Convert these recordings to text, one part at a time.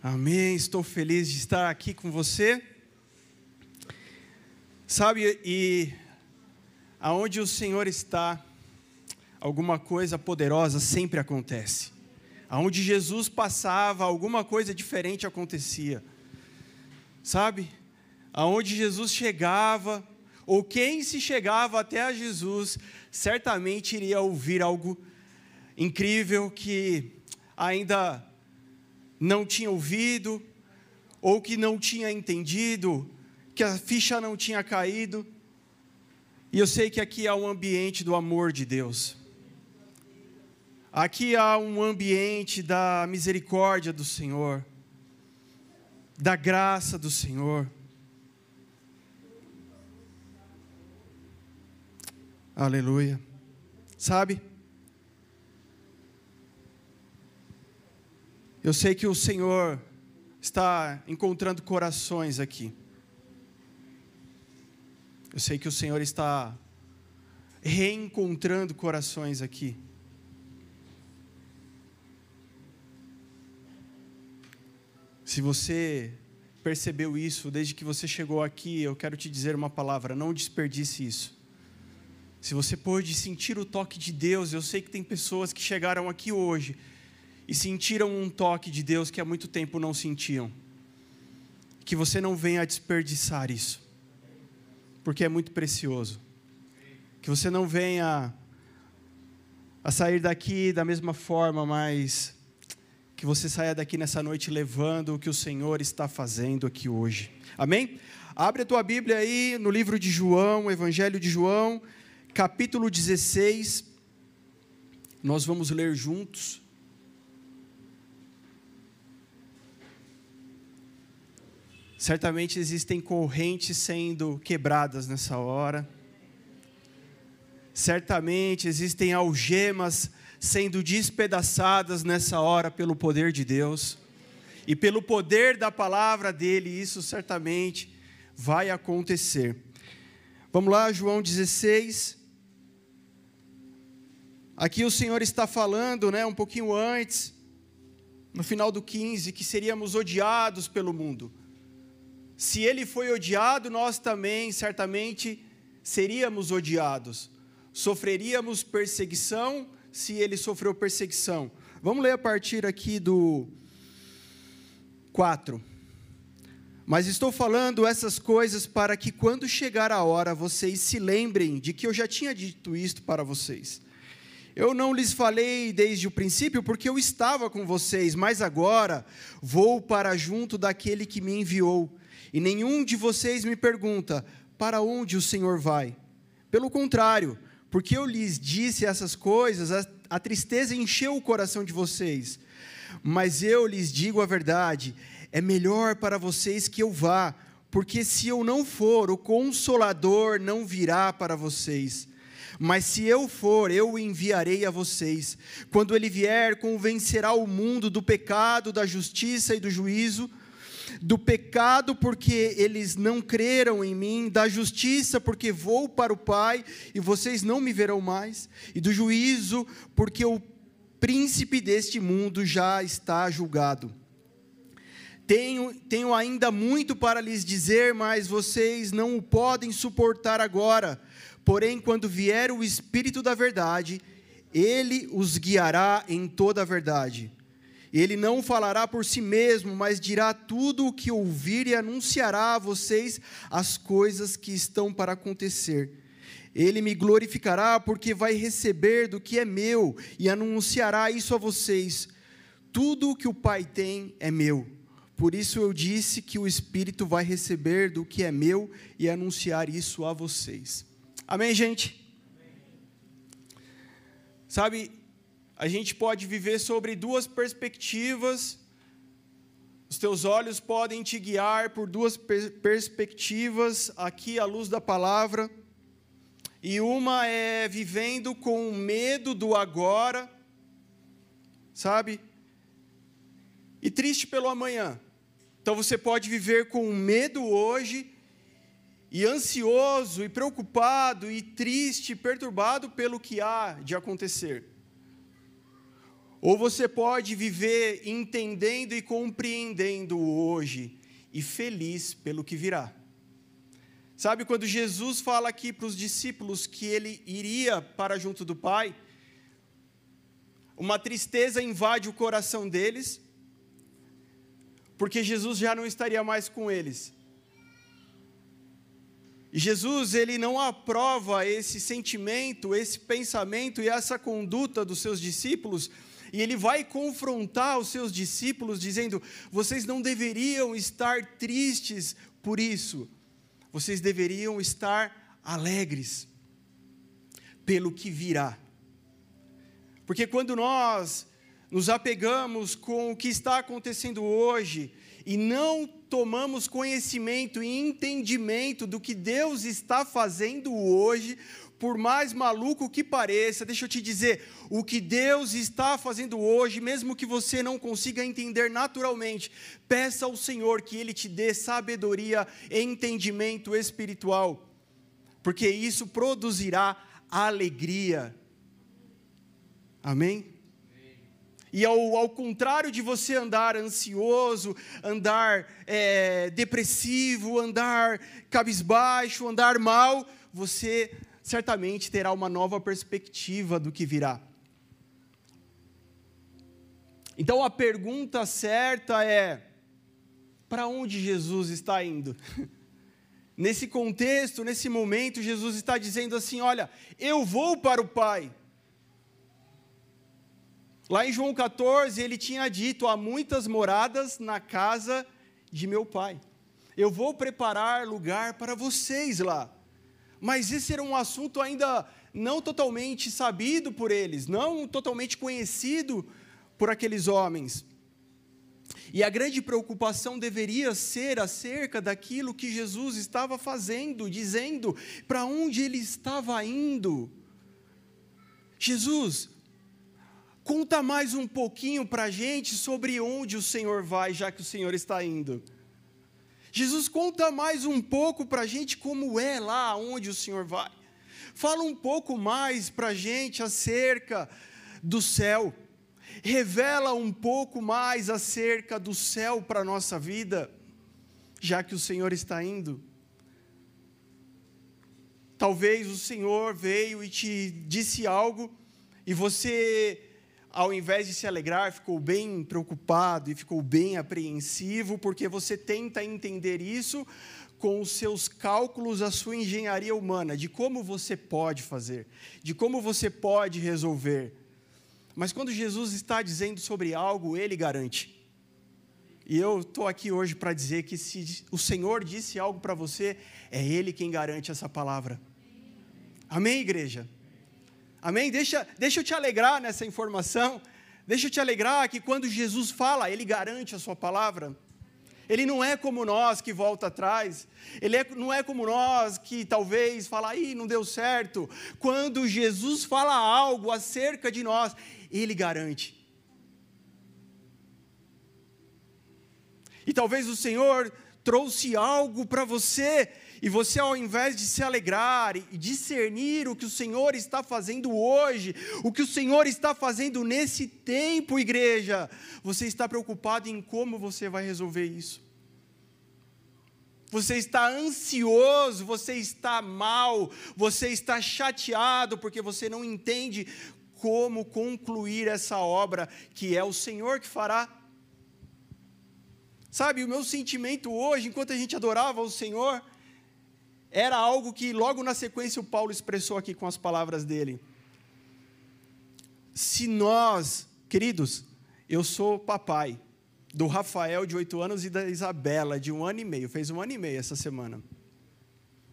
Amém. Estou feliz de estar aqui com você. Sabe, e aonde o Senhor está, alguma coisa poderosa sempre acontece. Aonde Jesus passava, alguma coisa diferente acontecia. Sabe? Aonde Jesus chegava, ou quem se chegava até a Jesus, certamente iria ouvir algo incrível que ainda não tinha ouvido, ou que não tinha entendido, que a ficha não tinha caído. E eu sei que aqui há um ambiente do amor de Deus. Aqui há um ambiente da misericórdia do Senhor, da graça do Senhor. Aleluia. Sabe? Eu sei que o Senhor está encontrando corações aqui. Eu sei que o Senhor está reencontrando corações aqui. Se você percebeu isso desde que você chegou aqui, eu quero te dizer uma palavra: não desperdice isso. Se você pôde sentir o toque de Deus, eu sei que tem pessoas que chegaram aqui hoje e sentiram um toque de Deus que há muito tempo não sentiam. Que você não venha desperdiçar isso, porque é muito precioso. Que você não venha a sair daqui da mesma forma, mas que você saia daqui nessa noite levando o que o Senhor está fazendo aqui hoje. Amém? Abre a tua Bíblia aí no livro de João, Evangelho de João, capítulo 16. Nós vamos ler juntos. Certamente existem correntes sendo quebradas nessa hora. Certamente existem algemas sendo despedaçadas nessa hora pelo poder de Deus. E pelo poder da palavra dele, isso certamente vai acontecer. Vamos lá, João 16. Aqui o Senhor está falando, né, um pouquinho antes, no final do 15, que seríamos odiados pelo mundo. Se ele foi odiado, nós também certamente seríamos odiados. Sofreríamos perseguição se ele sofreu perseguição. Vamos ler a partir aqui do 4. Mas estou falando essas coisas para que quando chegar a hora vocês se lembrem de que eu já tinha dito isto para vocês. Eu não lhes falei desde o princípio porque eu estava com vocês, mas agora vou para junto daquele que me enviou e nenhum de vocês me pergunta: para onde o Senhor vai? Pelo contrário, porque eu lhes disse essas coisas, a, a tristeza encheu o coração de vocês. Mas eu lhes digo a verdade: é melhor para vocês que eu vá, porque se eu não for, o consolador não virá para vocês. Mas se eu for, eu o enviarei a vocês. Quando ele vier, convencerá o mundo do pecado, da justiça e do juízo do pecado, porque eles não creram em mim, da justiça, porque vou para o Pai e vocês não me verão mais, e do juízo, porque o príncipe deste mundo já está julgado. Tenho, tenho ainda muito para lhes dizer, mas vocês não o podem suportar agora. Porém, quando vier o Espírito da Verdade, ele os guiará em toda a verdade ele não falará por si mesmo, mas dirá tudo o que ouvir e anunciará a vocês as coisas que estão para acontecer. Ele me glorificará, porque vai receber do que é meu e anunciará isso a vocês. Tudo o que o Pai tem é meu. Por isso eu disse que o Espírito vai receber do que é meu e anunciar isso a vocês. Amém, gente? Sabe, a gente pode viver sobre duas perspectivas. Os teus olhos podem te guiar por duas per perspectivas aqui à luz da palavra. E uma é vivendo com medo do agora, sabe? E triste pelo amanhã. Então você pode viver com medo hoje e ansioso e preocupado e triste, perturbado pelo que há de acontecer. Ou você pode viver entendendo e compreendendo hoje e feliz pelo que virá. Sabe quando Jesus fala aqui para os discípulos que ele iria para junto do Pai, uma tristeza invade o coração deles, porque Jesus já não estaria mais com eles. E Jesus, ele não aprova esse sentimento, esse pensamento e essa conduta dos seus discípulos, e ele vai confrontar os seus discípulos dizendo: "Vocês não deveriam estar tristes por isso. Vocês deveriam estar alegres pelo que virá." Porque quando nós nos apegamos com o que está acontecendo hoje e não tomamos conhecimento e entendimento do que Deus está fazendo hoje, por mais maluco que pareça, deixa eu te dizer, o que Deus está fazendo hoje, mesmo que você não consiga entender naturalmente, peça ao Senhor que Ele te dê sabedoria e entendimento espiritual, porque isso produzirá alegria. Amém? E ao, ao contrário de você andar ansioso, andar é, depressivo, andar cabisbaixo, andar mal, você certamente terá uma nova perspectiva do que virá. Então a pergunta certa é: para onde Jesus está indo? Nesse contexto, nesse momento, Jesus está dizendo assim: Olha, eu vou para o Pai. Lá em João 14, ele tinha dito: há muitas moradas na casa de meu pai. Eu vou preparar lugar para vocês lá. Mas esse era um assunto ainda não totalmente sabido por eles, não totalmente conhecido por aqueles homens. E a grande preocupação deveria ser acerca daquilo que Jesus estava fazendo, dizendo para onde ele estava indo. Jesus, Conta mais um pouquinho para a gente sobre onde o Senhor vai, já que o Senhor está indo. Jesus conta mais um pouco para a gente como é lá onde o Senhor vai. Fala um pouco mais para a gente acerca do céu. Revela um pouco mais acerca do céu para a nossa vida, já que o Senhor está indo. Talvez o Senhor veio e te disse algo e você ao invés de se alegrar, ficou bem preocupado e ficou bem apreensivo, porque você tenta entender isso com os seus cálculos, a sua engenharia humana, de como você pode fazer, de como você pode resolver. Mas quando Jesus está dizendo sobre algo, ele garante. E eu estou aqui hoje para dizer que se o Senhor disse algo para você, é Ele quem garante essa palavra. Amém, igreja? Amém? Deixa, deixa eu te alegrar nessa informação. Deixa eu te alegrar que quando Jesus fala, Ele garante a Sua palavra. Ele não é como nós que volta atrás. Ele é, não é como nós que talvez fala, aí não deu certo. Quando Jesus fala algo acerca de nós, Ele garante. E talvez o Senhor trouxe algo para você e você, ao invés de se alegrar e discernir o que o Senhor está fazendo hoje, o que o Senhor está fazendo nesse tempo, igreja, você está preocupado em como você vai resolver isso. Você está ansioso, você está mal, você está chateado porque você não entende como concluir essa obra que é o Senhor que fará. Sabe, o meu sentimento hoje, enquanto a gente adorava o Senhor, era algo que logo na sequência o Paulo expressou aqui com as palavras dele. Se nós, queridos, eu sou papai do Rafael de oito anos e da Isabela de um ano e meio, fez um ano e meio essa semana.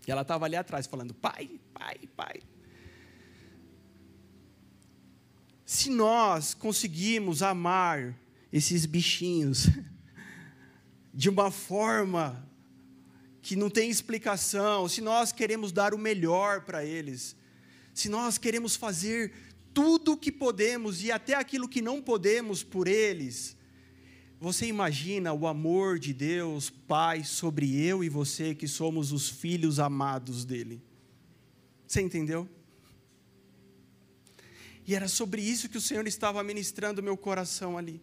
E ela estava ali atrás falando: pai, pai, pai. Se nós conseguimos amar esses bichinhos de uma forma que não tem explicação, se nós queremos dar o melhor para eles, se nós queremos fazer tudo o que podemos e até aquilo que não podemos por eles, você imagina o amor de Deus, Pai, sobre eu e você que somos os filhos amados dele. Você entendeu? E era sobre isso que o Senhor estava ministrando meu coração ali.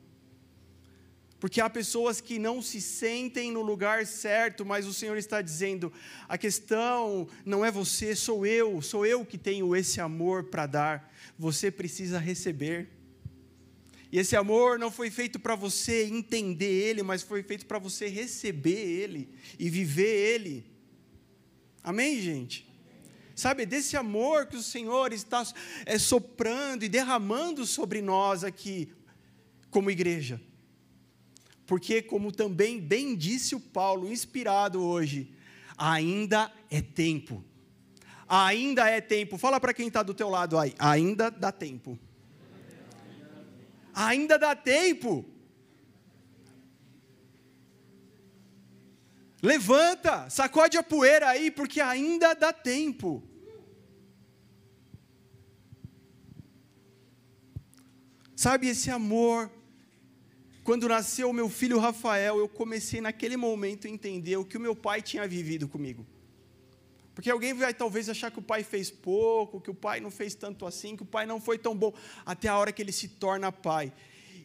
Porque há pessoas que não se sentem no lugar certo, mas o Senhor está dizendo: a questão não é você, sou eu, sou eu que tenho esse amor para dar. Você precisa receber. E esse amor não foi feito para você entender ele, mas foi feito para você receber ele e viver ele. Amém, gente? Sabe, desse amor que o Senhor está é, soprando e derramando sobre nós aqui, como igreja. Porque, como também bem disse o Paulo, inspirado hoje, ainda é tempo. Ainda é tempo. Fala para quem está do teu lado aí. Ainda dá tempo. Ainda dá tempo. Levanta, sacode a poeira aí, porque ainda dá tempo. Sabe esse amor quando nasceu o meu filho Rafael, eu comecei naquele momento a entender o que o meu pai tinha vivido comigo. Porque alguém vai talvez achar que o pai fez pouco, que o pai não fez tanto assim, que o pai não foi tão bom, até a hora que ele se torna pai.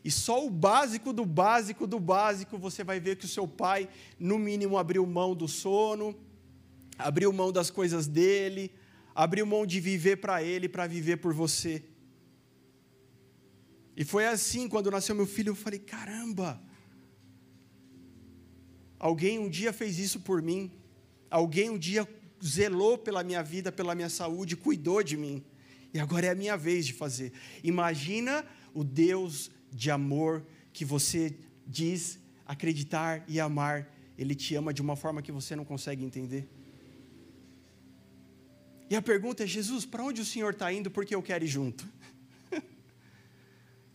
E só o básico do básico do básico você vai ver que o seu pai, no mínimo, abriu mão do sono, abriu mão das coisas dele, abriu mão de viver para ele, para viver por você. E foi assim, quando nasceu meu filho, eu falei: caramba, alguém um dia fez isso por mim, alguém um dia zelou pela minha vida, pela minha saúde, cuidou de mim, e agora é a minha vez de fazer. Imagina o Deus de amor que você diz acreditar e amar, Ele te ama de uma forma que você não consegue entender. E a pergunta é: Jesus, para onde o Senhor está indo? Porque eu quero ir junto.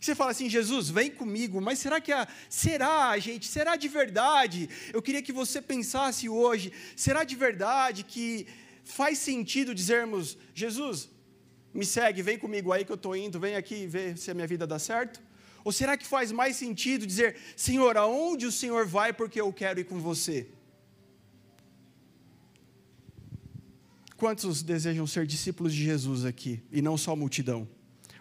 Você fala assim, Jesus, vem comigo, mas será que a, será, gente, será de verdade? Eu queria que você pensasse hoje, será de verdade que faz sentido dizermos, Jesus, me segue, vem comigo aí que eu estou indo, vem aqui ver se a minha vida dá certo? Ou será que faz mais sentido dizer, Senhor, aonde o Senhor vai porque eu quero ir com você? Quantos desejam ser discípulos de Jesus aqui e não só multidão?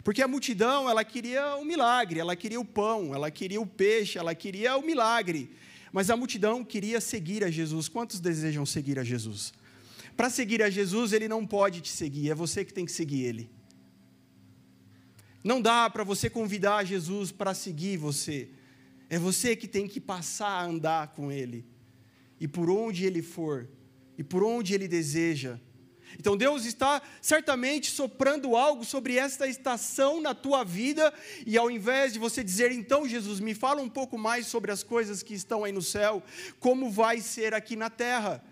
Porque a multidão, ela queria o milagre, ela queria o pão, ela queria o peixe, ela queria o milagre. Mas a multidão queria seguir a Jesus. Quantos desejam seguir a Jesus? Para seguir a Jesus, ele não pode te seguir, é você que tem que seguir ele. Não dá para você convidar Jesus para seguir você. É você que tem que passar a andar com ele. E por onde ele for, e por onde ele deseja, então Deus está certamente soprando algo sobre esta estação na tua vida, e ao invés de você dizer, então Jesus, me fala um pouco mais sobre as coisas que estão aí no céu, como vai ser aqui na terra.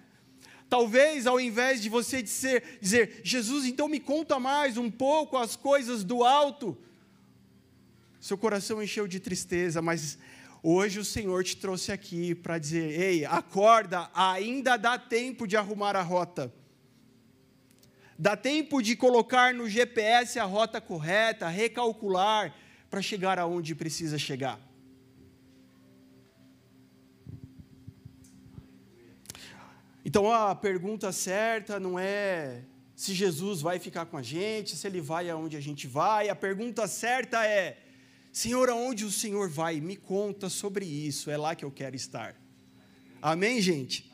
Talvez ao invés de você dizer, dizer Jesus, então me conta mais um pouco as coisas do alto, seu coração encheu de tristeza, mas hoje o Senhor te trouxe aqui para dizer: ei, acorda, ainda dá tempo de arrumar a rota. Dá tempo de colocar no GPS a rota correta, recalcular para chegar aonde precisa chegar. Então a pergunta certa não é se Jesus vai ficar com a gente, se ele vai aonde a gente vai. A pergunta certa é: Senhor, aonde o Senhor vai? Me conta sobre isso, é lá que eu quero estar. Amém, gente?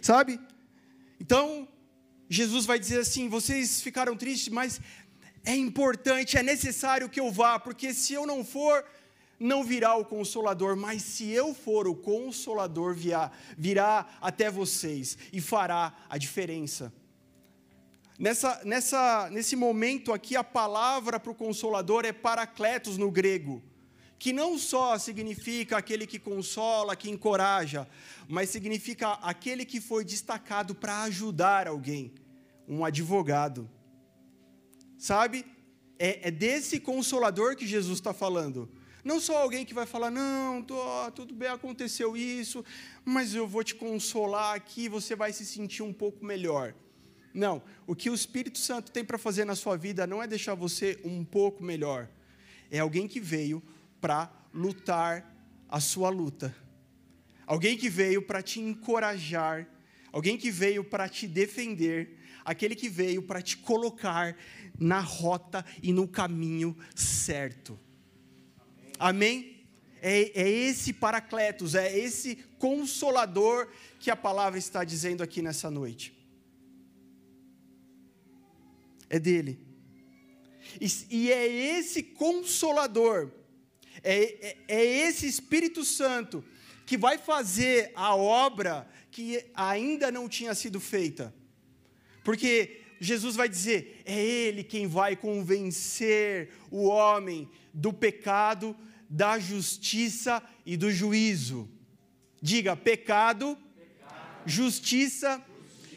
Sabe? Então, Jesus vai dizer assim: vocês ficaram tristes, mas é importante, é necessário que eu vá, porque se eu não for, não virá o consolador, mas se eu for, o consolador virá, virá até vocês e fará a diferença. Nessa, nessa, nesse momento aqui, a palavra para o consolador é paracletos no grego que não só significa aquele que consola, que encoraja, mas significa aquele que foi destacado para ajudar alguém, um advogado. Sabe? É, é desse consolador que Jesus está falando. Não só alguém que vai falar, não, tô, tudo bem, aconteceu isso, mas eu vou te consolar aqui, você vai se sentir um pouco melhor. Não, o que o Espírito Santo tem para fazer na sua vida não é deixar você um pouco melhor. É alguém que veio para lutar a sua luta. Alguém que veio para te encorajar. alguém que veio para te defender, aquele que veio para te colocar na rota e no caminho certo. Amém? É, é esse Paracletos, é esse consolador que a palavra está dizendo aqui nessa noite. É dele. E, e é esse consolador, é, é, é esse Espírito Santo que vai fazer a obra que ainda não tinha sido feita. Porque Jesus vai dizer: é Ele quem vai convencer o homem do pecado, da justiça e do juízo. Diga: pecado, pecado. Justiça, justiça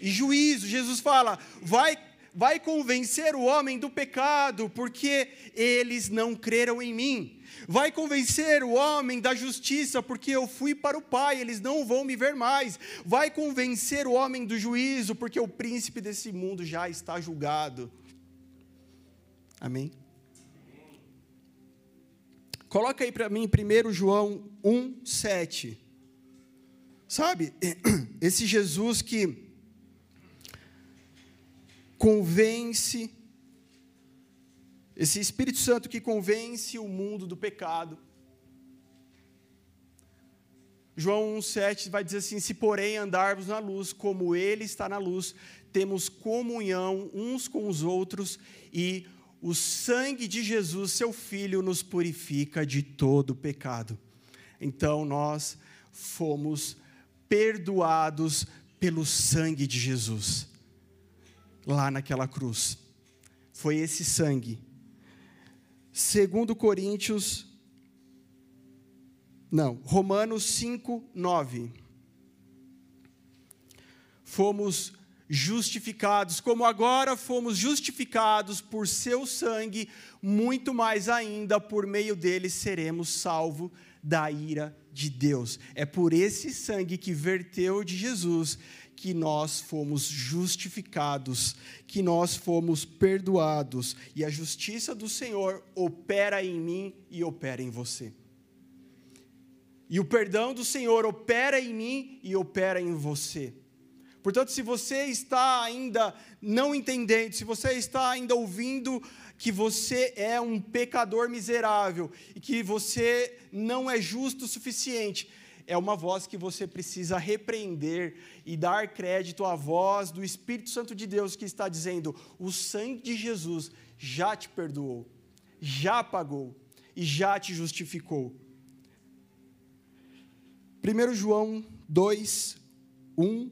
e juízo. Jesus fala: vai vai convencer o homem do pecado, porque eles não creram em mim. Vai convencer o homem da justiça, porque eu fui para o Pai, eles não vão me ver mais. Vai convencer o homem do juízo, porque o príncipe desse mundo já está julgado. Amém? Coloca aí para mim 1 João 1, 7. Sabe, esse Jesus que convence, esse Espírito Santo que convence o mundo do pecado. João 1,7 vai dizer assim: Se porém andarmos na luz, como Ele está na luz, temos comunhão uns com os outros, e o sangue de Jesus, seu Filho, nos purifica de todo pecado. Então nós fomos perdoados pelo sangue de Jesus lá naquela cruz. Foi esse sangue. Segundo Coríntios não, Romanos 5, 9. Fomos justificados, como agora fomos justificados por seu sangue, muito mais ainda por meio dele seremos salvos da ira de Deus. É por esse sangue que verteu de Jesus que nós fomos justificados, que nós fomos perdoados, e a justiça do Senhor opera em mim e opera em você. E o perdão do Senhor opera em mim e opera em você. Portanto, se você está ainda não entendendo, se você está ainda ouvindo que você é um pecador miserável e que você não é justo o suficiente, é uma voz que você precisa repreender e dar crédito à voz do Espírito Santo de Deus que está dizendo: o sangue de Jesus já te perdoou, já pagou e já te justificou. 1 João 2, 1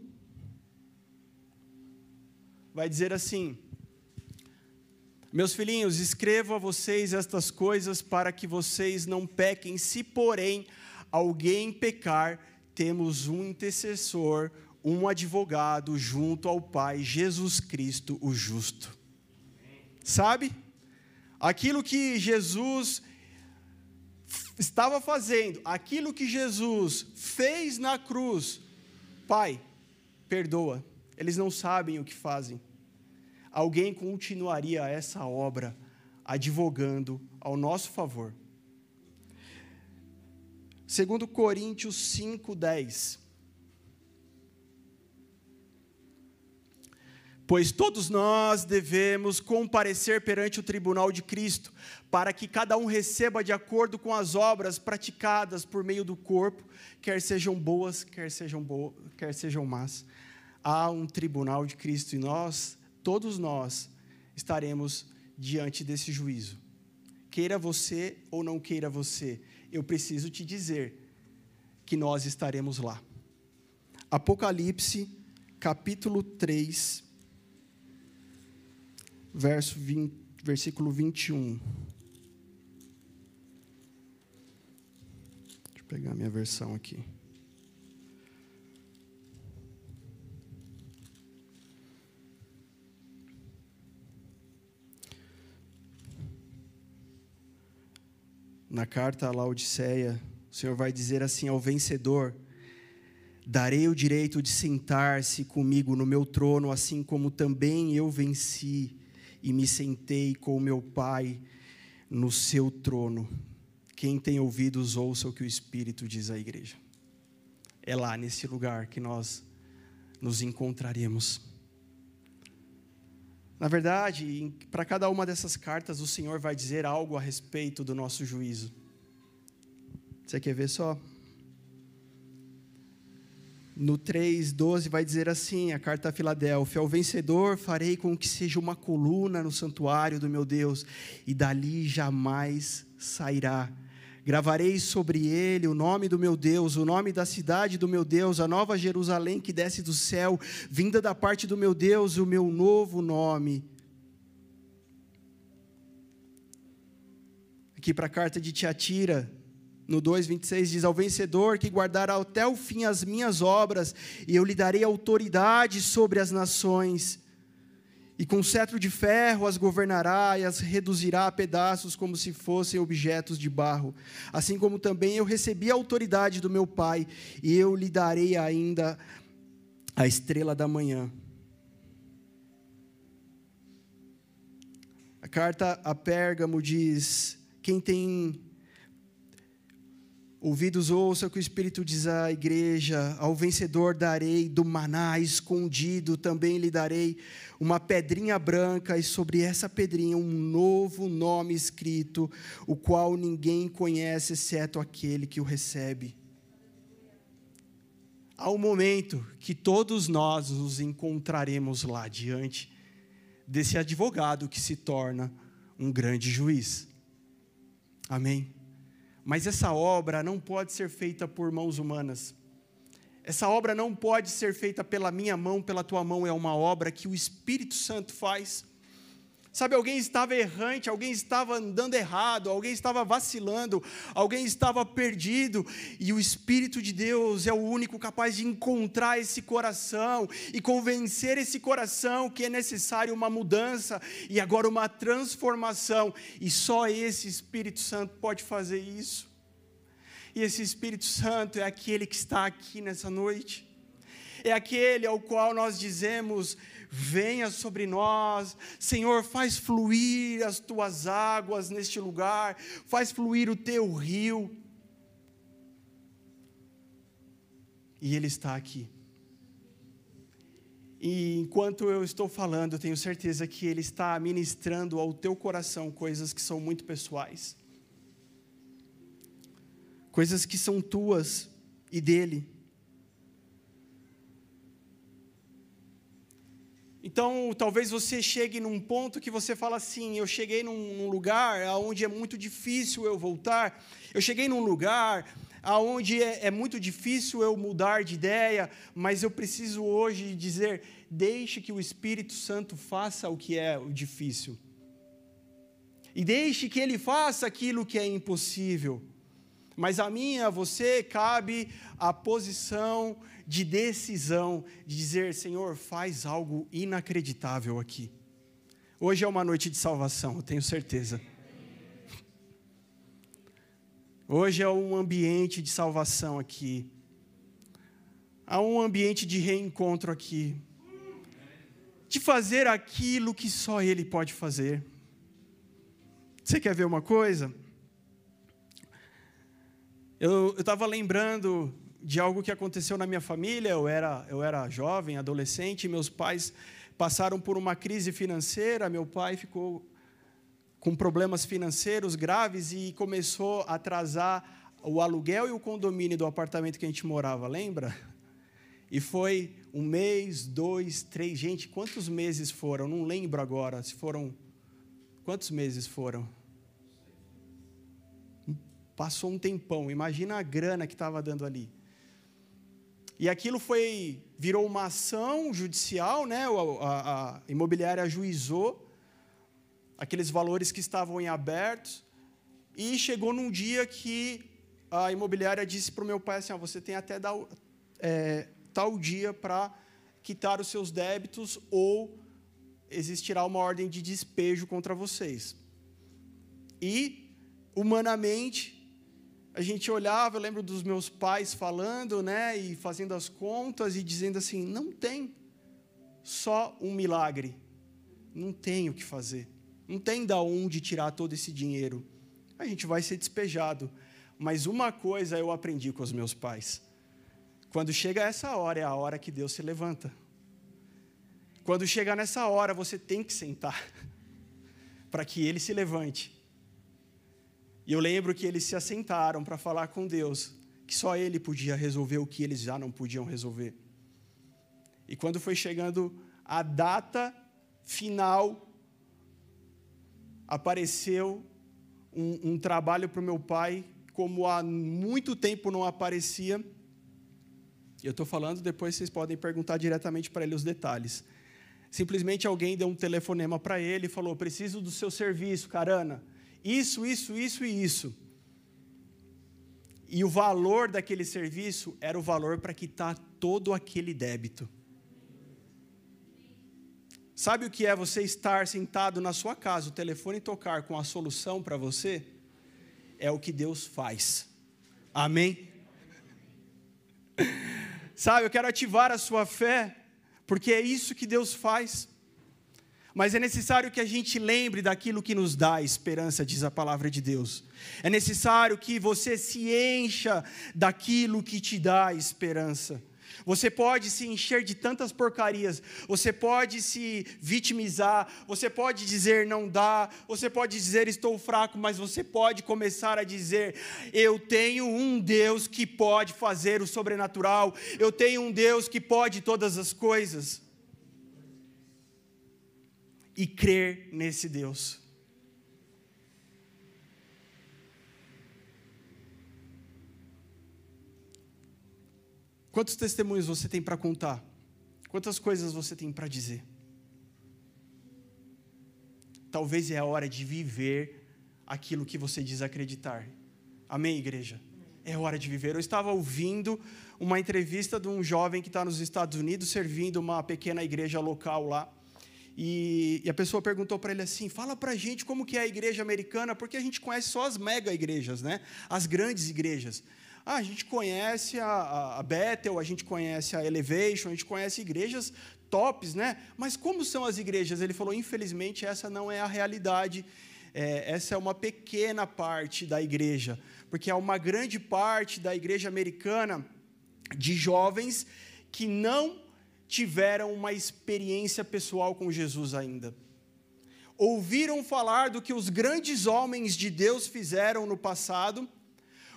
vai dizer assim: Meus filhinhos, escrevo a vocês estas coisas para que vocês não pequem, se porém alguém pecar, temos um intercessor, um advogado junto ao Pai, Jesus Cristo, o justo. Sabe? Aquilo que Jesus estava fazendo, aquilo que Jesus fez na cruz, Pai, perdoa, eles não sabem o que fazem. Alguém continuaria essa obra advogando ao nosso favor. Segundo Coríntios 5:10. Pois todos nós devemos comparecer perante o tribunal de Cristo, para que cada um receba de acordo com as obras praticadas por meio do corpo, quer sejam boas, quer sejam boas, quer sejam más. Há um tribunal de Cristo e nós, todos nós, estaremos diante desse juízo. Queira você ou não queira você, eu preciso te dizer que nós estaremos lá. Apocalipse, capítulo 3, verso 20, versículo 21. Deixa eu pegar minha versão aqui. Na carta à Laodiceia, o Senhor vai dizer assim ao vencedor: Darei o direito de sentar-se comigo no meu trono, assim como também eu venci e me sentei com o meu Pai no seu trono. Quem tem ouvidos, ouça o que o Espírito diz à igreja. É lá nesse lugar que nós nos encontraremos. Na verdade, para cada uma dessas cartas, o Senhor vai dizer algo a respeito do nosso juízo. Você quer ver só? No 3,12 vai dizer assim: a carta a Filadélfia: Ao vencedor farei com que seja uma coluna no santuário do meu Deus, e dali jamais sairá. Gravarei sobre ele o nome do meu Deus, o nome da cidade do meu Deus, a nova Jerusalém que desce do céu, vinda da parte do meu Deus, o meu novo nome. Aqui para a carta de Tiatira, no 2,26 diz: Ao vencedor que guardará até o fim as minhas obras, e eu lhe darei autoridade sobre as nações. E com cetro de ferro as governará e as reduzirá a pedaços como se fossem objetos de barro. Assim como também eu recebi a autoridade do meu Pai, e eu lhe darei ainda a estrela da manhã. A carta a Pérgamo diz: Quem tem Ouvidos ouça o que o Espírito diz à igreja: ao vencedor darei do maná escondido, também lhe darei uma pedrinha branca, e sobre essa pedrinha um novo nome escrito, o qual ninguém conhece exceto aquele que o recebe. Há um momento que todos nós nos encontraremos lá diante desse advogado que se torna um grande juiz. Amém? Mas essa obra não pode ser feita por mãos humanas. Essa obra não pode ser feita pela minha mão, pela tua mão, é uma obra que o Espírito Santo faz. Sabe, alguém estava errante, alguém estava andando errado, alguém estava vacilando, alguém estava perdido, e o Espírito de Deus é o único capaz de encontrar esse coração e convencer esse coração que é necessário uma mudança e agora uma transformação, e só esse Espírito Santo pode fazer isso. E esse Espírito Santo é aquele que está aqui nessa noite é aquele ao qual nós dizemos: venha sobre nós, Senhor, faz fluir as tuas águas neste lugar, faz fluir o teu rio. E Ele está aqui. E enquanto eu estou falando, eu tenho certeza que Ele está ministrando ao teu coração coisas que são muito pessoais, coisas que são tuas e dele. Então, talvez você chegue num ponto que você fala assim: eu cheguei num, num lugar onde é muito difícil eu voltar, eu cheguei num lugar onde é, é muito difícil eu mudar de ideia, mas eu preciso hoje dizer: deixe que o Espírito Santo faça o que é difícil, e deixe que ele faça aquilo que é impossível. Mas a mim, a você, cabe a posição de decisão, de dizer: Senhor, faz algo inacreditável aqui. Hoje é uma noite de salvação, eu tenho certeza. Hoje é um ambiente de salvação aqui. Há um ambiente de reencontro aqui. De fazer aquilo que só Ele pode fazer. Você quer ver uma coisa? Eu estava lembrando de algo que aconteceu na minha família. Eu era, eu era jovem, adolescente, meus pais passaram por uma crise financeira. Meu pai ficou com problemas financeiros graves e começou a atrasar o aluguel e o condomínio do apartamento que a gente morava, lembra? E foi um mês, dois, três. Gente, quantos meses foram? Não lembro agora. Se foram. Quantos meses foram? Passou um tempão. Imagina a grana que estava dando ali. E aquilo foi virou uma ação judicial, né? A, a, imobiliária ajuizou aqueles valores que estavam em aberto e chegou num dia que a imobiliária disse para o meu pai assim: ah, você tem até é, tal dia para quitar os seus débitos ou existirá uma ordem de despejo contra vocês. E humanamente a gente olhava, eu lembro dos meus pais falando, né, e fazendo as contas e dizendo assim: não tem só um milagre, não tem o que fazer, não tem da onde tirar todo esse dinheiro. A gente vai ser despejado. Mas uma coisa eu aprendi com os meus pais: Quando chega essa hora, é a hora que Deus se levanta. Quando chega nessa hora, você tem que sentar para que ele se levante. E eu lembro que eles se assentaram para falar com Deus, que só ele podia resolver o que eles já não podiam resolver. E quando foi chegando a data final, apareceu um, um trabalho para o meu pai, como há muito tempo não aparecia. Eu estou falando, depois vocês podem perguntar diretamente para ele os detalhes. Simplesmente alguém deu um telefonema para ele e falou: Preciso do seu serviço, carana. Isso, isso, isso e isso. E o valor daquele serviço era o valor para quitar todo aquele débito. Sabe o que é você estar sentado na sua casa, o telefone tocar com a solução para você? É o que Deus faz. Amém? Sabe, eu quero ativar a sua fé porque é isso que Deus faz. Mas é necessário que a gente lembre daquilo que nos dá esperança, diz a palavra de Deus. É necessário que você se encha daquilo que te dá esperança. Você pode se encher de tantas porcarias, você pode se vitimizar, você pode dizer não dá, você pode dizer estou fraco, mas você pode começar a dizer: eu tenho um Deus que pode fazer o sobrenatural, eu tenho um Deus que pode todas as coisas. E crer nesse Deus. Quantos testemunhos você tem para contar? Quantas coisas você tem para dizer? Talvez é a hora de viver aquilo que você diz acreditar. Amém, igreja? É hora de viver. Eu estava ouvindo uma entrevista de um jovem que está nos Estados Unidos servindo uma pequena igreja local lá. E, e a pessoa perguntou para ele assim: fala para a gente como que é a igreja americana, porque a gente conhece só as mega igrejas, né? as grandes igrejas. Ah, a gente conhece a, a Bethel, a gente conhece a Elevation, a gente conhece igrejas tops, né? Mas como são as igrejas? Ele falou: infelizmente, essa não é a realidade. É, essa é uma pequena parte da igreja, porque há uma grande parte da igreja americana de jovens que não tiveram uma experiência pessoal com Jesus ainda. Ouviram falar do que os grandes homens de Deus fizeram no passado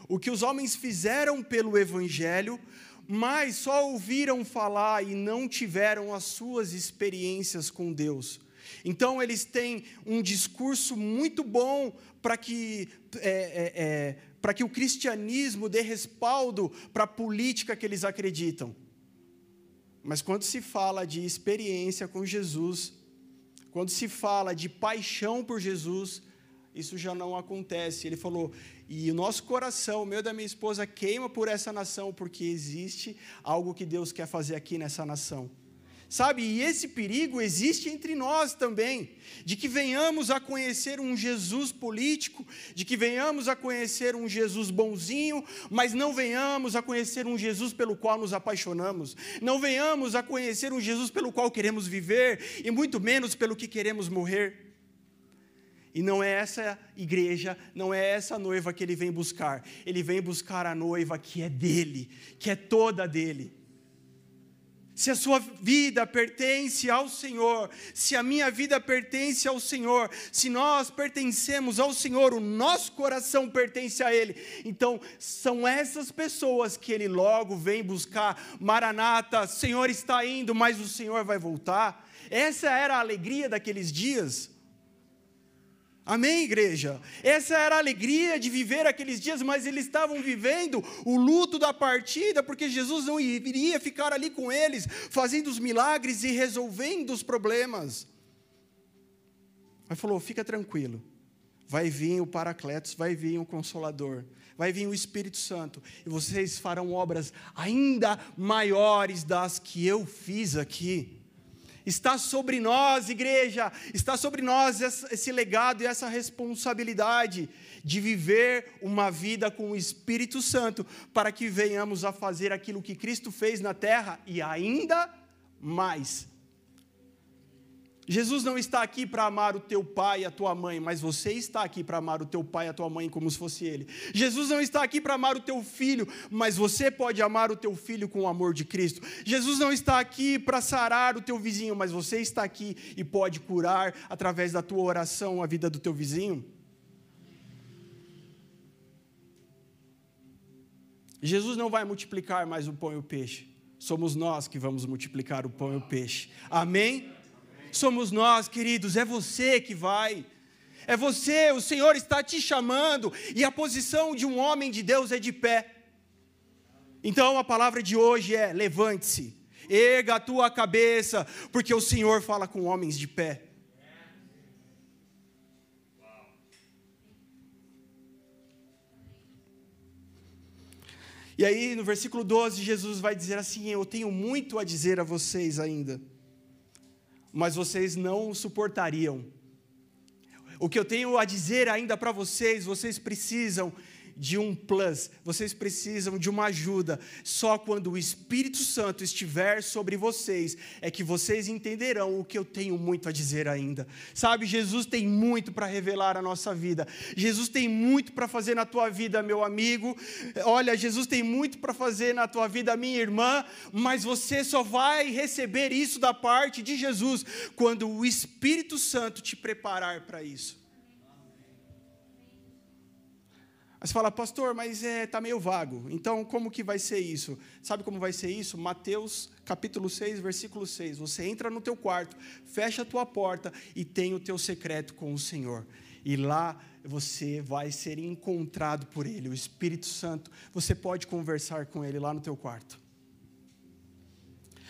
o que os homens fizeram pelo Evangelho, mas só ouviram falar e não tiveram as suas experiências com Deus. Então, eles têm um discurso muito bom para que, é, é, é, que o cristianismo dê respaldo para a política que eles acreditam. Mas quando se fala de experiência com Jesus, quando se fala de paixão por Jesus, isso já não acontece. Ele falou: e o nosso coração, o meu e da minha esposa, queima por essa nação, porque existe algo que Deus quer fazer aqui nessa nação. Sabe, e esse perigo existe entre nós também, de que venhamos a conhecer um Jesus político, de que venhamos a conhecer um Jesus bonzinho, mas não venhamos a conhecer um Jesus pelo qual nos apaixonamos, não venhamos a conhecer um Jesus pelo qual queremos viver, e muito menos pelo que queremos morrer. E não é essa igreja, não é essa noiva que ele vem buscar. Ele vem buscar a noiva que é dele, que é toda dele. Se a sua vida pertence ao Senhor, se a minha vida pertence ao Senhor, se nós pertencemos ao Senhor, o nosso coração pertence a Ele. Então, são essas pessoas que Ele logo vem buscar. Maranata, Senhor está indo, mas o Senhor vai voltar. Essa era a alegria daqueles dias. Amém, igreja? Essa era a alegria de viver aqueles dias, mas eles estavam vivendo o luto da partida, porque Jesus não iria ficar ali com eles, fazendo os milagres e resolvendo os problemas. Mas falou: fica tranquilo, vai vir o Paracletos, vai vir o Consolador, vai vir o Espírito Santo, e vocês farão obras ainda maiores das que eu fiz aqui. Está sobre nós, igreja, está sobre nós esse legado e essa responsabilidade de viver uma vida com o Espírito Santo, para que venhamos a fazer aquilo que Cristo fez na terra e ainda mais. Jesus não está aqui para amar o teu pai e a tua mãe, mas você está aqui para amar o teu pai e a tua mãe como se fosse ele. Jesus não está aqui para amar o teu filho, mas você pode amar o teu filho com o amor de Cristo. Jesus não está aqui para sarar o teu vizinho, mas você está aqui e pode curar através da tua oração a vida do teu vizinho. Jesus não vai multiplicar mais o pão e o peixe. Somos nós que vamos multiplicar o pão e o peixe. Amém? Somos nós, queridos, é você que vai. É você, o Senhor está te chamando, e a posição de um homem de Deus é de pé. Então a palavra de hoje é: levante-se, erga a tua cabeça, porque o Senhor fala com homens de pé. E aí, no versículo 12, Jesus vai dizer assim: Eu tenho muito a dizer a vocês ainda mas vocês não suportariam. O que eu tenho a dizer ainda para vocês, vocês precisam de um plus, vocês precisam de uma ajuda. Só quando o Espírito Santo estiver sobre vocês é que vocês entenderão o que eu tenho muito a dizer ainda. Sabe, Jesus tem muito para revelar a nossa vida. Jesus tem muito para fazer na tua vida, meu amigo. Olha, Jesus tem muito para fazer na tua vida, minha irmã, mas você só vai receber isso da parte de Jesus quando o Espírito Santo te preparar para isso. Você fala, pastor, mas é, tá meio vago. Então, como que vai ser isso? Sabe como vai ser isso? Mateus capítulo 6, versículo 6. Você entra no teu quarto, fecha a tua porta e tem o teu secreto com o Senhor. E lá você vai ser encontrado por Ele, o Espírito Santo. Você pode conversar com Ele lá no teu quarto.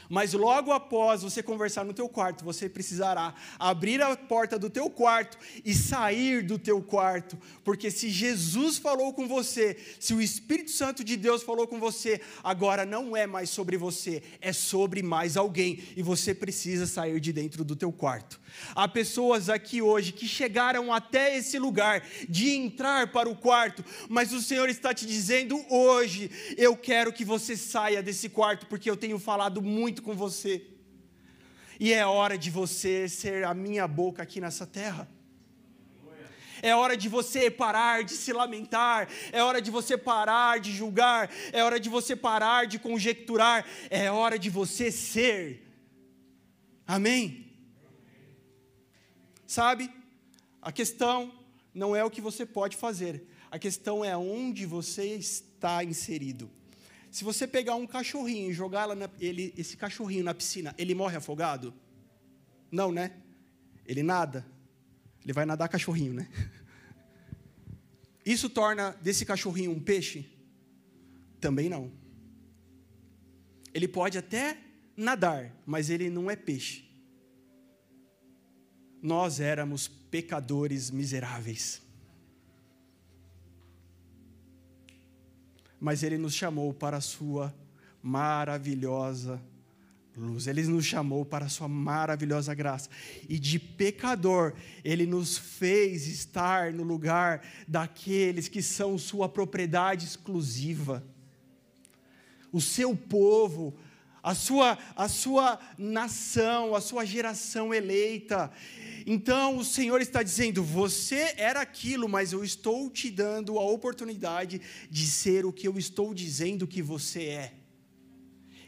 Mas logo após você conversar no teu quarto, você precisará abrir a porta do teu quarto e sair do teu quarto, porque se Jesus falou com você, se o Espírito Santo de Deus falou com você, agora não é mais sobre você, é sobre mais alguém e você precisa sair de dentro do teu quarto. Há pessoas aqui hoje que chegaram até esse lugar de entrar para o quarto, mas o Senhor está te dizendo hoje: eu quero que você saia desse quarto, porque eu tenho falado muito com você. E é hora de você ser a minha boca aqui nessa terra. É hora de você parar de se lamentar, é hora de você parar de julgar, é hora de você parar de conjecturar, é hora de você ser. Amém? Sabe? A questão não é o que você pode fazer, a questão é onde você está inserido. Se você pegar um cachorrinho e jogar na, ele, esse cachorrinho na piscina, ele morre afogado? Não, né? Ele nada. Ele vai nadar cachorrinho, né? Isso torna desse cachorrinho um peixe? Também não. Ele pode até nadar, mas ele não é peixe nós éramos pecadores miseráveis. Mas Ele nos chamou para a Sua maravilhosa luz. Ele nos chamou para a Sua maravilhosa graça. E de pecador, Ele nos fez estar no lugar daqueles que são Sua propriedade exclusiva. O seu povo, a sua, a sua nação, a sua geração eleita. Então o Senhor está dizendo: você era aquilo, mas eu estou te dando a oportunidade de ser o que eu estou dizendo que você é.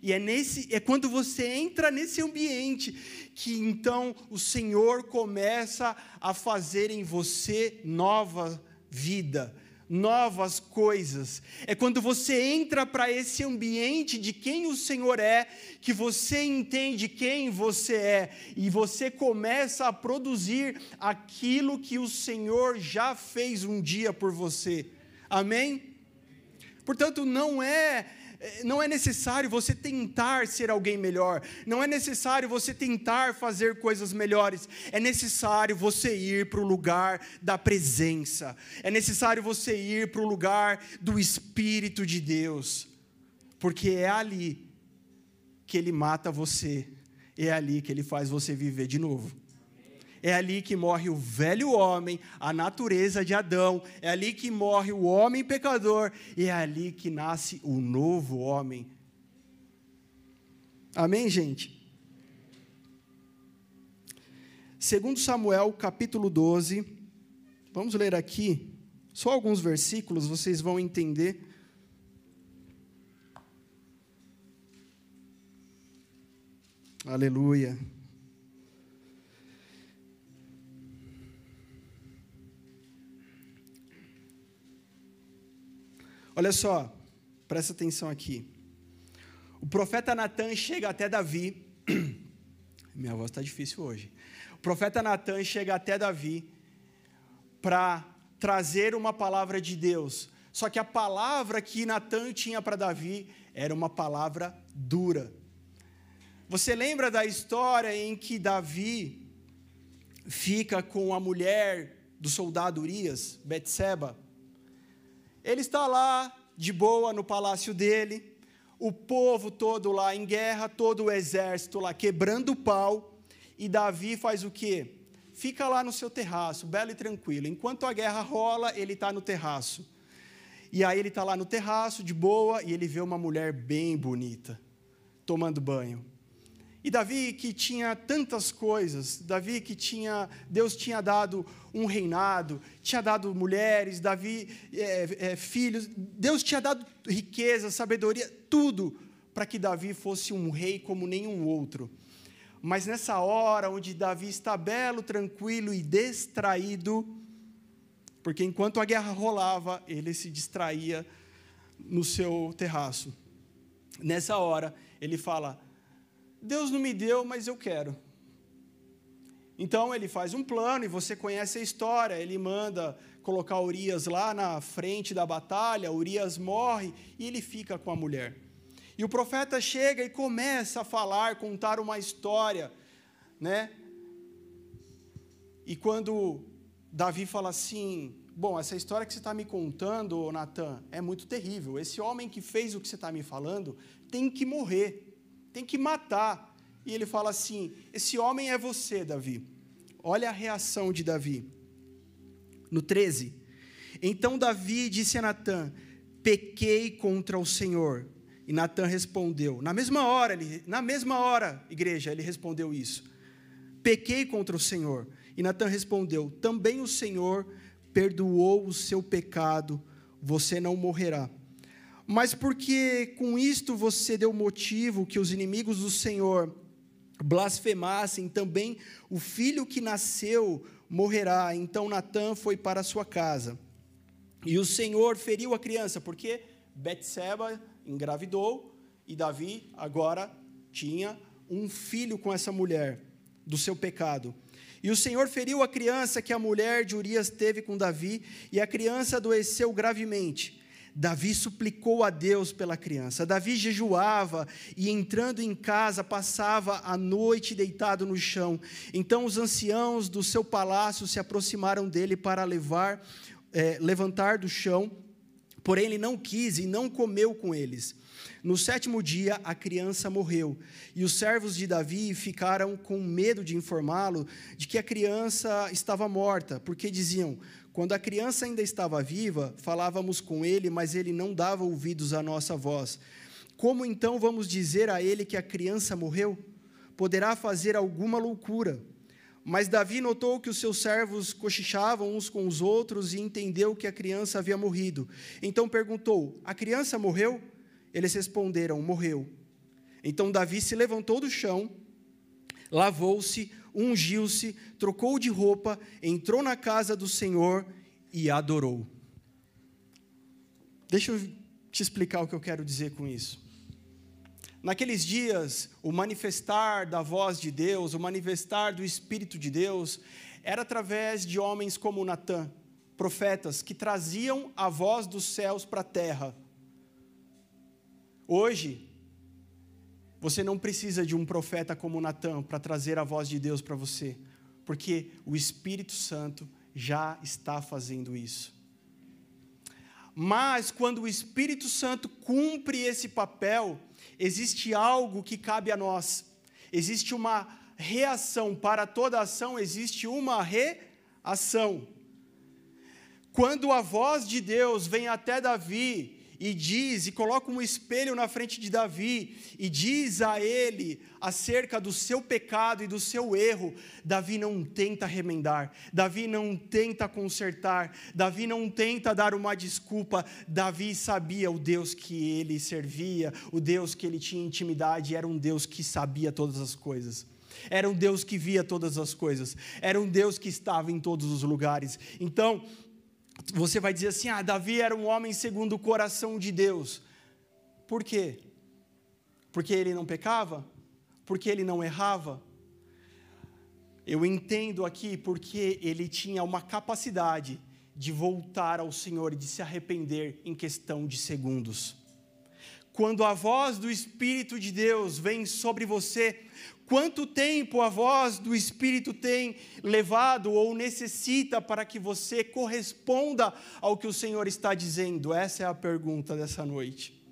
E é nesse, é quando você entra nesse ambiente que então o Senhor começa a fazer em você nova vida novas coisas. É quando você entra para esse ambiente de quem o Senhor é, que você entende quem você é e você começa a produzir aquilo que o Senhor já fez um dia por você. Amém? Portanto, não é não é necessário você tentar ser alguém melhor, não é necessário você tentar fazer coisas melhores, é necessário você ir para o lugar da presença, é necessário você ir para o lugar do Espírito de Deus, porque é ali que Ele mata você, é ali que Ele faz você viver de novo. É ali que morre o velho homem, a natureza de Adão. É ali que morre o homem pecador. E é ali que nasce o novo homem. Amém, gente? Segundo Samuel, capítulo 12. Vamos ler aqui só alguns versículos, vocês vão entender. Aleluia. Olha só, presta atenção aqui. O profeta Natan chega até Davi. Minha voz está difícil hoje. O profeta Natan chega até Davi para trazer uma palavra de Deus. Só que a palavra que Natan tinha para Davi era uma palavra dura. Você lembra da história em que Davi fica com a mulher do soldado Urias, Betseba? Ele está lá de boa no palácio dele, o povo todo lá em guerra, todo o exército lá quebrando o pau, e Davi faz o quê? Fica lá no seu terraço, belo e tranquilo. Enquanto a guerra rola, ele está no terraço. E aí ele está lá no terraço, de boa, e ele vê uma mulher bem bonita, tomando banho. E Davi que tinha tantas coisas, Davi que tinha, Deus tinha dado um reinado, tinha dado mulheres, Davi é, é, filhos, Deus tinha dado riqueza, sabedoria, tudo para que Davi fosse um rei como nenhum outro. Mas nessa hora onde Davi está belo, tranquilo e distraído, porque enquanto a guerra rolava, ele se distraía no seu terraço. Nessa hora, ele fala: Deus não me deu, mas eu quero. Então ele faz um plano e você conhece a história. Ele manda colocar Urias lá na frente da batalha, Urias morre e ele fica com a mulher. E o profeta chega e começa a falar, contar uma história, né? E quando Davi fala assim: Bom, essa história que você está me contando, Natan, é muito terrível. Esse homem que fez o que você está me falando tem que morrer tem que matar. E ele fala assim: Esse homem é você, Davi. Olha a reação de Davi. No 13. Então Davi disse a Natã: Pequei contra o Senhor. E Natã respondeu: Na mesma hora, ele, na mesma hora, igreja, ele respondeu isso. Pequei contra o Senhor. E Natã respondeu: Também o Senhor perdoou o seu pecado, você não morrerá mas porque com isto você deu motivo que os inimigos do Senhor blasfemassem, também o filho que nasceu morrerá. Então Natã foi para sua casa. E o Senhor feriu a criança, porque Betseba engravidou e Davi agora tinha um filho com essa mulher do seu pecado. E o Senhor feriu a criança que a mulher de Urias teve com Davi, e a criança adoeceu gravemente. Davi suplicou a Deus pela criança. Davi jejuava e, entrando em casa, passava a noite deitado no chão. Então os anciãos do seu palácio se aproximaram dele para levar, é, levantar do chão. Porém, ele não quis e não comeu com eles. No sétimo dia, a criança morreu, e os servos de Davi ficaram com medo de informá-lo de que a criança estava morta, porque diziam: quando a criança ainda estava viva, falávamos com ele, mas ele não dava ouvidos à nossa voz. Como então vamos dizer a ele que a criança morreu? Poderá fazer alguma loucura. Mas Davi notou que os seus servos cochichavam uns com os outros e entendeu que a criança havia morrido. Então perguntou: A criança morreu? Eles responderam: Morreu. Então Davi se levantou do chão, lavou-se, ungiu-se, trocou de roupa, entrou na casa do Senhor e adorou. Deixa eu te explicar o que eu quero dizer com isso. Naqueles dias, o manifestar da voz de Deus, o manifestar do Espírito de Deus, era através de homens como Natã, profetas, que traziam a voz dos céus para a terra. Hoje, você não precisa de um profeta como Natan para trazer a voz de Deus para você, porque o Espírito Santo já está fazendo isso. Mas quando o Espírito Santo cumpre esse papel, existe algo que cabe a nós. Existe uma reação para toda ação, existe uma reação. Quando a voz de Deus vem até Davi e diz, e coloca um espelho na frente de Davi, e diz a ele acerca do seu pecado e do seu erro, Davi não tenta remendar, Davi não tenta consertar, Davi não tenta dar uma desculpa, Davi sabia o Deus que ele servia, o Deus que ele tinha intimidade, era um Deus que sabia todas as coisas. Era um Deus que via todas as coisas, era um Deus que estava em todos os lugares. Então, você vai dizer assim: ah, Davi era um homem segundo o coração de Deus. Por quê? Porque ele não pecava? Porque ele não errava? Eu entendo aqui porque ele tinha uma capacidade de voltar ao Senhor e de se arrepender em questão de segundos. Quando a voz do Espírito de Deus vem sobre você, Quanto tempo a voz do Espírito tem levado ou necessita para que você corresponda ao que o Senhor está dizendo? Essa é a pergunta dessa noite.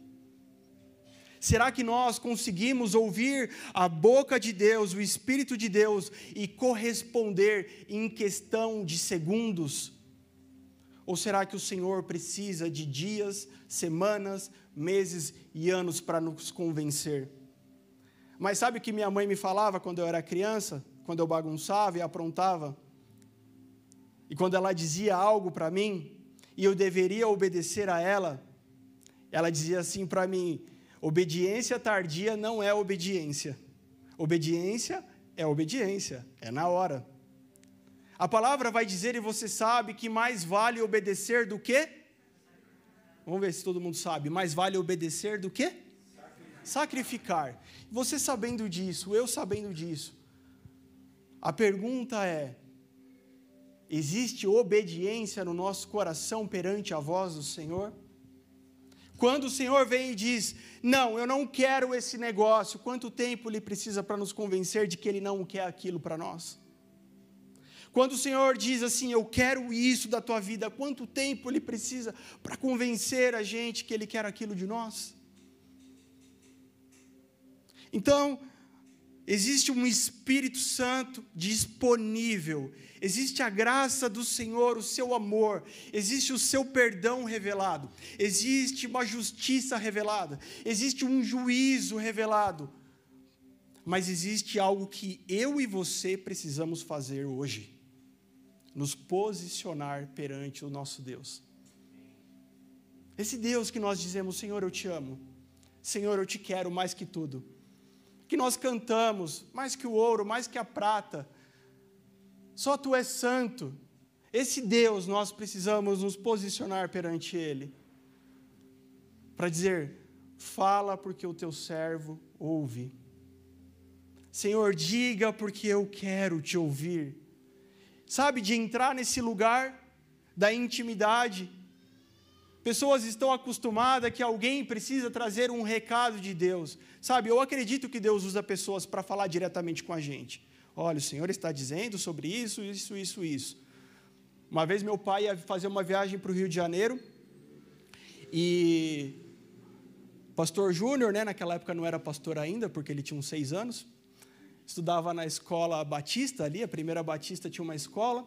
Será que nós conseguimos ouvir a boca de Deus, o Espírito de Deus, e corresponder em questão de segundos? Ou será que o Senhor precisa de dias, semanas, meses e anos para nos convencer? Mas sabe o que minha mãe me falava quando eu era criança, quando eu bagunçava e aprontava? E quando ela dizia algo para mim, e eu deveria obedecer a ela, ela dizia assim para mim: obediência tardia não é obediência. Obediência é obediência, é na hora. A palavra vai dizer, e você sabe, que mais vale obedecer do que? Vamos ver se todo mundo sabe. Mais vale obedecer do que? sacrificar. Você sabendo disso, eu sabendo disso. A pergunta é: existe obediência no nosso coração perante a voz do Senhor? Quando o Senhor vem e diz: Não, eu não quero esse negócio, quanto tempo ele precisa para nos convencer de que ele não quer aquilo para nós? Quando o Senhor diz assim: Eu quero isso da tua vida, quanto tempo ele precisa para convencer a gente que ele quer aquilo de nós? Então, existe um Espírito Santo disponível, existe a graça do Senhor, o seu amor, existe o seu perdão revelado, existe uma justiça revelada, existe um juízo revelado. Mas existe algo que eu e você precisamos fazer hoje: nos posicionar perante o nosso Deus. Esse Deus que nós dizemos, Senhor, eu te amo, Senhor, eu te quero mais que tudo que nós cantamos, mais que o ouro, mais que a prata. Só tu és santo. Esse Deus nós precisamos nos posicionar perante Ele, para dizer: fala porque o teu servo ouve. Senhor, diga porque eu quero te ouvir. Sabe, de entrar nesse lugar da intimidade, Pessoas estão acostumadas que alguém precisa trazer um recado de Deus. Sabe, eu acredito que Deus usa pessoas para falar diretamente com a gente. Olha, o Senhor está dizendo sobre isso, isso, isso, isso. Uma vez meu pai ia fazer uma viagem para o Rio de Janeiro e pastor Júnior, né, naquela época não era pastor ainda, porque ele tinha uns seis anos, estudava na escola Batista ali, a primeira Batista tinha uma escola,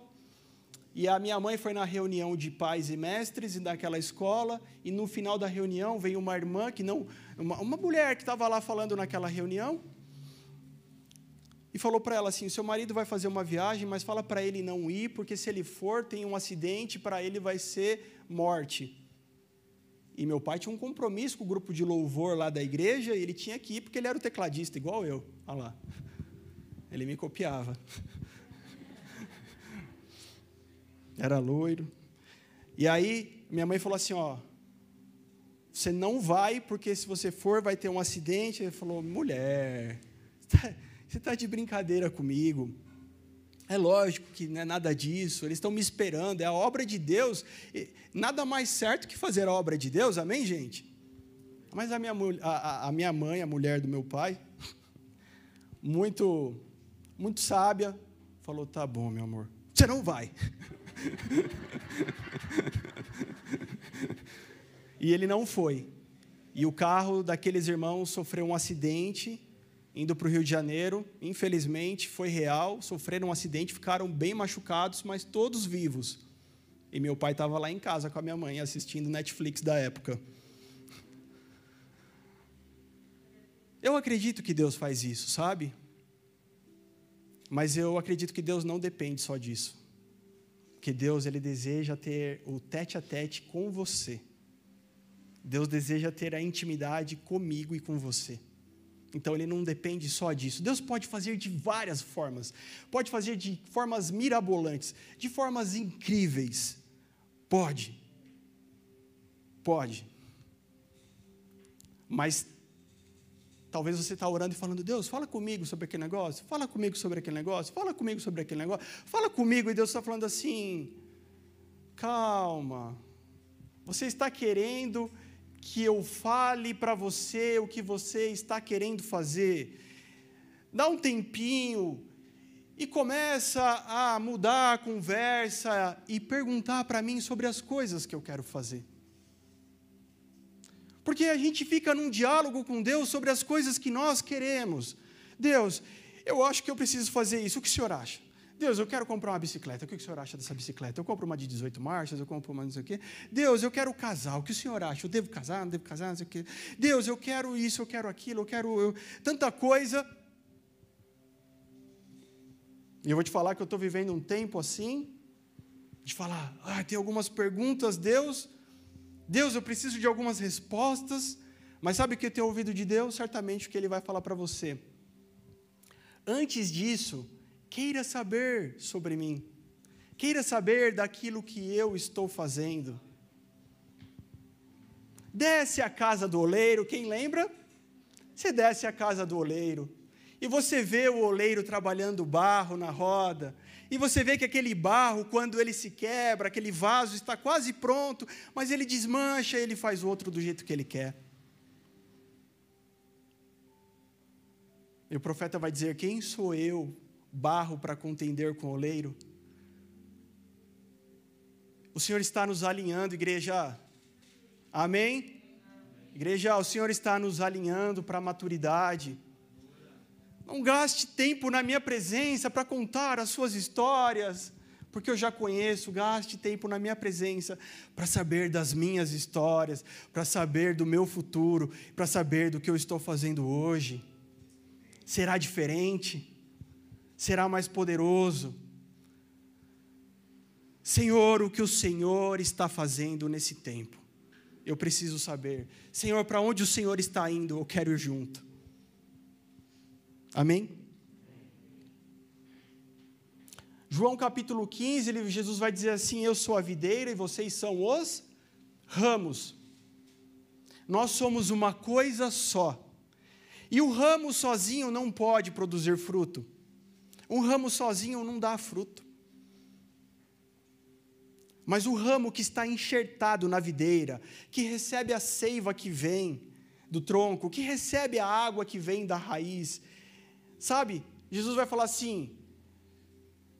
e a minha mãe foi na reunião de pais e mestres daquela escola, e no final da reunião veio uma irmã que não, uma, uma mulher que estava lá falando naquela reunião, e falou para ela assim: seu marido vai fazer uma viagem, mas fala para ele não ir, porque se ele for, tem um acidente, para ele vai ser morte. E meu pai tinha um compromisso com o grupo de louvor lá da igreja, e ele tinha que ir porque ele era o tecladista, igual eu. Olha lá. Ele me copiava. era loiro. E aí, minha mãe falou assim: Ó, você não vai, porque se você for, vai ter um acidente. Ele falou: mulher, você está de brincadeira comigo. É lógico que não é nada disso, eles estão me esperando, é a obra de Deus. Nada mais certo que fazer a obra de Deus, amém, gente? Mas a minha, a, a minha mãe, a mulher do meu pai, muito, muito sábia, falou: Tá bom, meu amor, você não vai. e ele não foi. E o carro daqueles irmãos sofreu um acidente indo para o Rio de Janeiro. Infelizmente, foi real. Sofreram um acidente, ficaram bem machucados, mas todos vivos. E meu pai estava lá em casa com a minha mãe assistindo Netflix da época. Eu acredito que Deus faz isso, sabe? Mas eu acredito que Deus não depende só disso. Que Deus ele deseja ter o tete a tete com você. Deus deseja ter a intimidade comigo e com você. Então ele não depende só disso. Deus pode fazer de várias formas. Pode fazer de formas mirabolantes, de formas incríveis. Pode. Pode. Mas talvez você está orando e falando, Deus, fala comigo sobre aquele negócio, fala comigo sobre aquele negócio, fala comigo sobre aquele negócio, fala comigo, e Deus está falando assim, calma, você está querendo que eu fale para você o que você está querendo fazer. Dá um tempinho e começa a mudar a conversa e perguntar para mim sobre as coisas que eu quero fazer. Porque a gente fica num diálogo com Deus sobre as coisas que nós queremos. Deus, eu acho que eu preciso fazer isso, o que o senhor acha? Deus, eu quero comprar uma bicicleta. O que o senhor acha dessa bicicleta? Eu compro uma de 18 marchas, eu compro uma não sei o quê. Deus, eu quero casar. O que o senhor acha? Eu devo casar, não devo casar, não sei o quê. Deus, eu quero isso, eu quero aquilo, eu quero eu... tanta coisa. E eu vou te falar que eu estou vivendo um tempo assim, de falar, ah, tem algumas perguntas, Deus, Deus, eu preciso de algumas respostas, mas sabe o que eu tenho ouvido de Deus? Certamente o que Ele vai falar para você. Antes disso, queira saber sobre mim, queira saber daquilo que eu estou fazendo. Desce à casa do oleiro, quem lembra? Você desce à casa do oleiro e você vê o oleiro trabalhando barro na roda, e você vê que aquele barro, quando ele se quebra, aquele vaso está quase pronto, mas ele desmancha, ele faz outro do jeito que ele quer. E o profeta vai dizer: Quem sou eu barro para contender com o oleiro. O Senhor está nos alinhando, igreja. Amém? Igreja, o Senhor está nos alinhando para a maturidade. Não gaste tempo na minha presença para contar as suas histórias, porque eu já conheço. Gaste tempo na minha presença para saber das minhas histórias, para saber do meu futuro, para saber do que eu estou fazendo hoje. Será diferente? será mais poderoso. Senhor, o que o Senhor está fazendo nesse tempo? Eu preciso saber. Senhor, para onde o Senhor está indo? Eu quero ir junto. Amém? João capítulo 15, Jesus vai dizer assim: Eu sou a videira e vocês são os ramos. Nós somos uma coisa só. E o ramo sozinho não pode produzir fruto. Um ramo sozinho não dá fruto. Mas o ramo que está enxertado na videira, que recebe a seiva que vem do tronco, que recebe a água que vem da raiz, sabe? Jesus vai falar assim: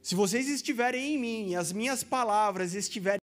se vocês estiverem em mim, as minhas palavras estiverem